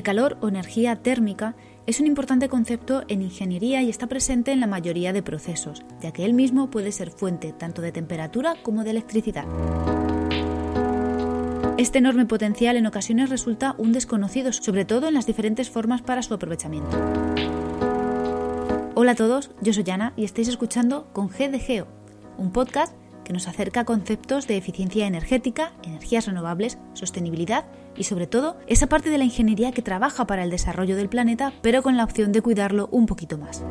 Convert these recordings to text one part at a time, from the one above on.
El calor o energía térmica es un importante concepto en ingeniería y está presente en la mayoría de procesos, ya que él mismo puede ser fuente tanto de temperatura como de electricidad. Este enorme potencial en ocasiones resulta un desconocido, sobre todo en las diferentes formas para su aprovechamiento. Hola a todos, yo soy Ana y estáis escuchando Con G de Geo, un podcast que nos acerca a conceptos de eficiencia energética, energías renovables, sostenibilidad y sobre todo esa parte de la ingeniería que trabaja para el desarrollo del planeta pero con la opción de cuidarlo un poquito más.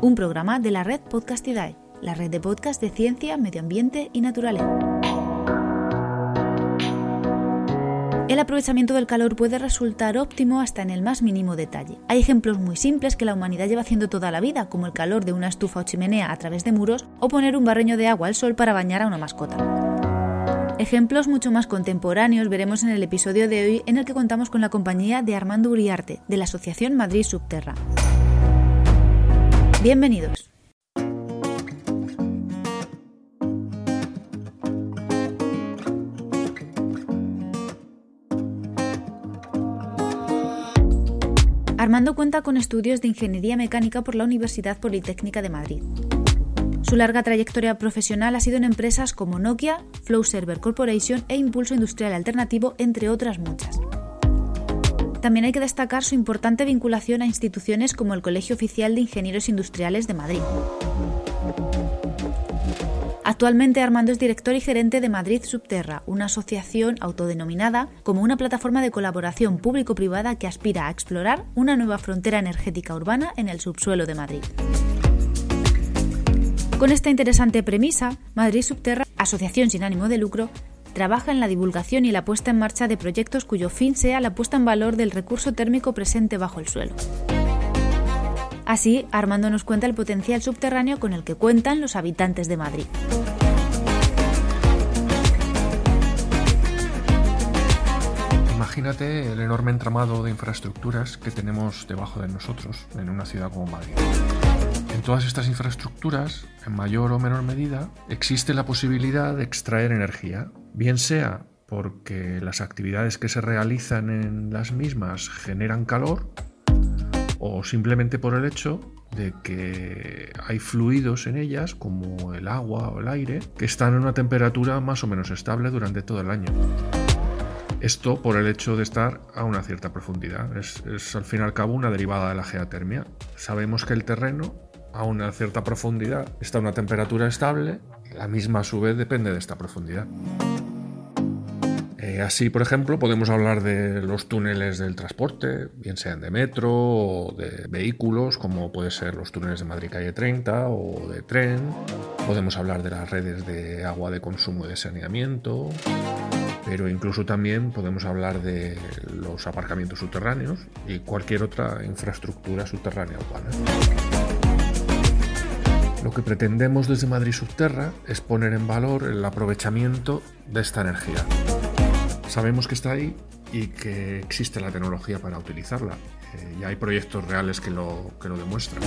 Un programa de la red Podcastidae, la red de podcast de ciencia, medio ambiente y naturaleza. El aprovechamiento del calor puede resultar óptimo hasta en el más mínimo detalle. Hay ejemplos muy simples que la humanidad lleva haciendo toda la vida, como el calor de una estufa o chimenea a través de muros o poner un barreño de agua al sol para bañar a una mascota. Ejemplos mucho más contemporáneos veremos en el episodio de hoy en el que contamos con la compañía de Armando Uriarte, de la Asociación Madrid Subterra. Bienvenidos. Armando cuenta con estudios de ingeniería mecánica por la Universidad Politécnica de Madrid. Su larga trayectoria profesional ha sido en empresas como Nokia, Flow Server Corporation e Impulso Industrial Alternativo, entre otras muchas. También hay que destacar su importante vinculación a instituciones como el Colegio Oficial de Ingenieros Industriales de Madrid. Actualmente Armando es director y gerente de Madrid Subterra, una asociación autodenominada como una plataforma de colaboración público-privada que aspira a explorar una nueva frontera energética urbana en el subsuelo de Madrid. Con esta interesante premisa, Madrid Subterra, asociación sin ánimo de lucro, trabaja en la divulgación y la puesta en marcha de proyectos cuyo fin sea la puesta en valor del recurso térmico presente bajo el suelo. Así, Armando nos cuenta el potencial subterráneo con el que cuentan los habitantes de Madrid. Imagínate el enorme entramado de infraestructuras que tenemos debajo de nosotros en una ciudad como Madrid. En todas estas infraestructuras, en mayor o menor medida, existe la posibilidad de extraer energía, bien sea porque las actividades que se realizan en las mismas generan calor o simplemente por el hecho de que hay fluidos en ellas, como el agua o el aire, que están en una temperatura más o menos estable durante todo el año. Esto por el hecho de estar a una cierta profundidad. Es, al fin y al cabo una derivada de la geotermia. Sabemos que el terreno a una cierta profundidad está a una temperatura estable, la misma a su vez depende de esta profundidad. Eh, así, por ejemplo, podemos hablar de los túneles del transporte, bien sean de metro o de vehículos, como puede ser los túneles de Madrid Calle 30 o de tren. Podemos hablar de las redes de agua de consumo y de saneamiento, pero incluso también podemos hablar de los aparcamientos subterráneos y cualquier otra infraestructura subterránea urbana. Lo que pretendemos desde Madrid Subterra es poner en valor el aprovechamiento de esta energía. Sabemos que está ahí y que existe la tecnología para utilizarla. Eh, y hay proyectos reales que lo, que lo demuestran.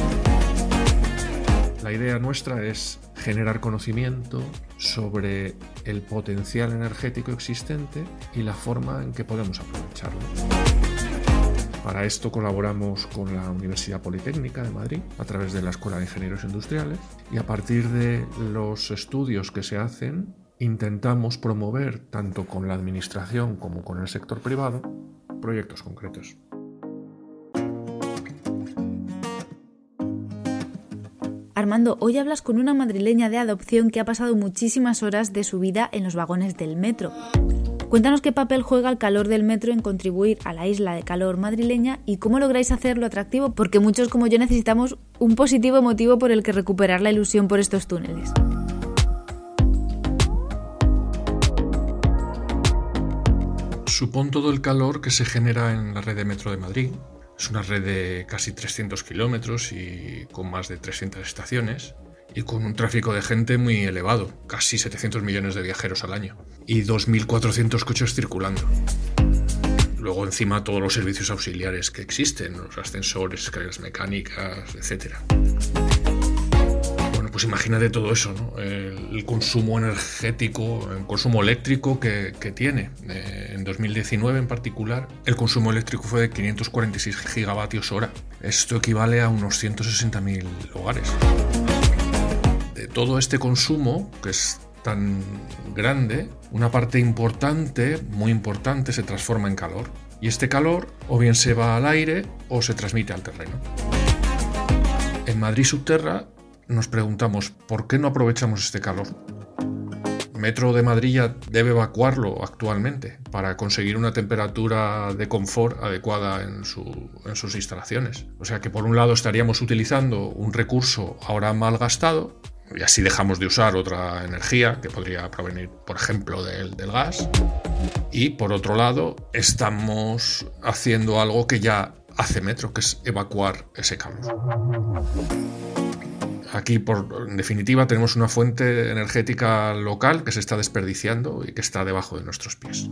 La idea nuestra es generar conocimiento sobre el potencial energético existente y la forma en que podemos aprovecharlo. Para esto colaboramos con la Universidad Politécnica de Madrid a través de la Escuela de Ingenieros Industriales y a partir de los estudios que se hacen intentamos promover, tanto con la administración como con el sector privado, proyectos concretos. Armando, hoy hablas con una madrileña de adopción que ha pasado muchísimas horas de su vida en los vagones del metro. Cuéntanos qué papel juega el calor del metro en contribuir a la isla de calor madrileña y cómo lográis hacerlo atractivo, porque muchos como yo necesitamos un positivo motivo por el que recuperar la ilusión por estos túneles. supón todo el calor que se genera en la red de metro de Madrid. Es una red de casi 300 kilómetros y con más de 300 estaciones y con un tráfico de gente muy elevado, casi 700 millones de viajeros al año y 2.400 coches circulando. Luego encima todos los servicios auxiliares que existen, los ascensores, escaleras mecánicas, etc pues imagínate todo eso, ¿no? el, consumo energético, el consumo eléctrico que, tiene. Eh, en 2019 en particular, el consumo eléctrico fue de 546 gigavatios hora. Esto equivale a unos 160.000 hogares. Todo este consumo, que es tan grande, una parte importante, muy importante, se transforma en calor. Y este calor o bien se va al aire o se transmite al terreno. En Madrid Subterra nos preguntamos por qué no aprovechamos este calor. Metro de Madrid ya debe evacuarlo actualmente para conseguir una temperatura de confort adecuada en, sus instalaciones. O sea que por un lado estaríamos utilizando un recurso ahora mal gastado y así dejamos de usar otra energía que podría provenir, por ejemplo, del, del gas. Y por otro lado, estamos haciendo algo que ya hace Metro, que es evacuar ese calor. Aquí, por, en definitiva, tenemos una fuente energética local que se está desperdiciando y que está debajo de nuestros pies.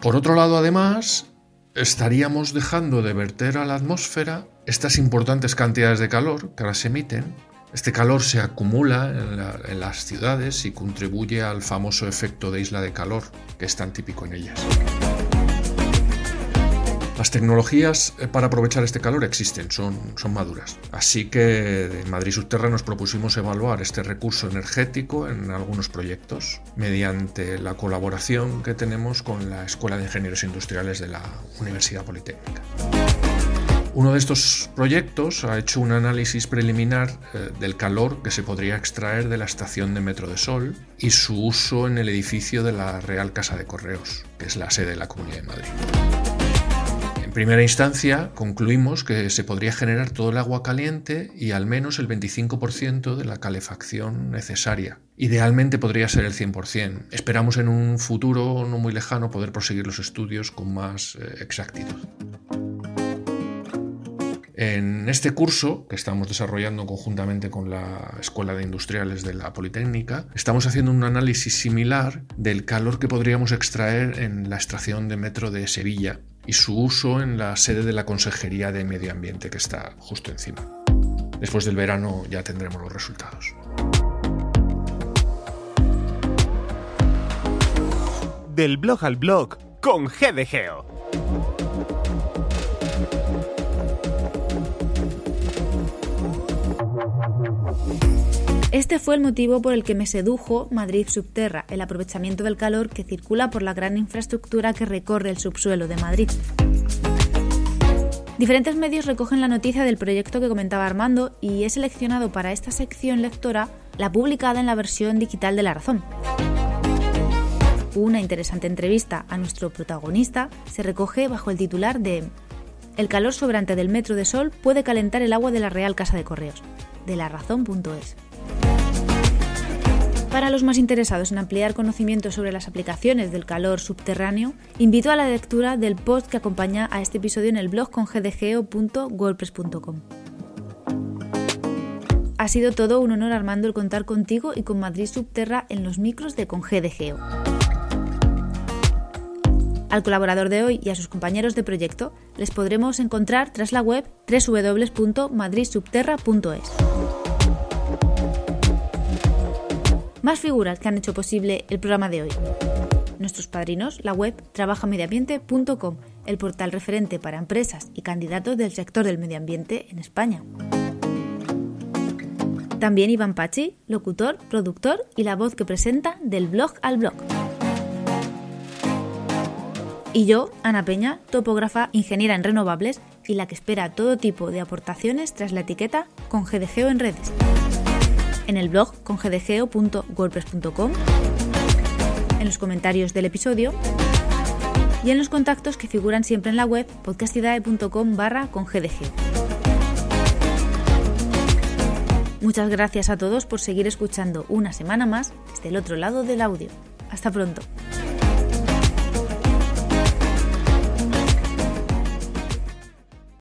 Por otro lado, además, estaríamos dejando de verter a la atmósfera estas importantes cantidades de calor que ahora se emiten. Este calor se acumula en, las ciudades y contribuye al famoso efecto de isla de calor que es tan típico en ellas. Las tecnologías eh, para aprovechar este calor existen, son, son maduras. Así que en Madrid Subterra nos propusimos evaluar este recurso energético en algunos proyectos mediante la colaboración que tenemos con la Escuela de Ingenieros Industriales de la Universidad Politécnica. Uno de estos proyectos ha hecho un análisis preliminar eh, del calor que se podría extraer de la estación de Metro de Sol y su uso en el edificio de la Real Casa de Correos, que es la sede de la Comunidad de Madrid primera instancia concluimos que se podría generar todo el agua caliente y al menos el 25% de la calefacción necesaria. Idealmente podría ser el 100%. Esperamos en un futuro no muy lejano poder proseguir los estudios con más eh, exactitud. En este curso, que estamos desarrollando conjuntamente con la Escuela de Industriales de la Politécnica, estamos haciendo un análisis similar del calor que podríamos extraer en la extracción de metro de Sevilla y su uso en la sede de la Consejería de Medio Ambiente que está justo encima. Después del verano ya tendremos los resultados. Del blog al blog con GDGeo. Este fue el motivo por el que me sedujo Madrid Subterra, el aprovechamiento del calor que circula por la gran infraestructura que recorre el subsuelo de Madrid. Diferentes medios recogen la noticia del proyecto que comentaba Armando y he seleccionado para esta sección lectora la publicada en la versión digital de La Razón. Una interesante entrevista a nuestro protagonista se recoge bajo el titular de El calor sobrante del metro de sol puede calentar el agua de la Real Casa de Correos, de larazón.es. Para los más interesados en ampliar conocimientos sobre las aplicaciones del calor subterráneo, invito a la lectura del post que acompaña a este episodio en el blog con gdgeo.wordpress.com. Ha sido todo un honor Armando el contar contigo y con Madrid Subterra en los micros de ConGDGeo. Al colaborador de hoy y a sus compañeros de proyecto les podremos encontrar tras la web www.madridsubterra.es. más figuras que han hecho posible el programa de hoy. Nuestros padrinos, la web trabajamediambiente.com, el portal referente para empresas y candidatos del sector del medio ambiente en España. También Iván Pachi, locutor, productor y la voz que presenta del blog al blog. Y yo, Ana Peña, topógrafa, ingeniera en renovables y la que espera todo tipo de aportaciones tras la etiqueta con GDGO en redes en el blog con gdgeo.wordpress.com, en los comentarios del episodio y en los contactos que figuran siempre en la web podcastidae.com barra con Muchas gracias a todos por seguir escuchando una semana más desde el otro lado del audio. Hasta pronto.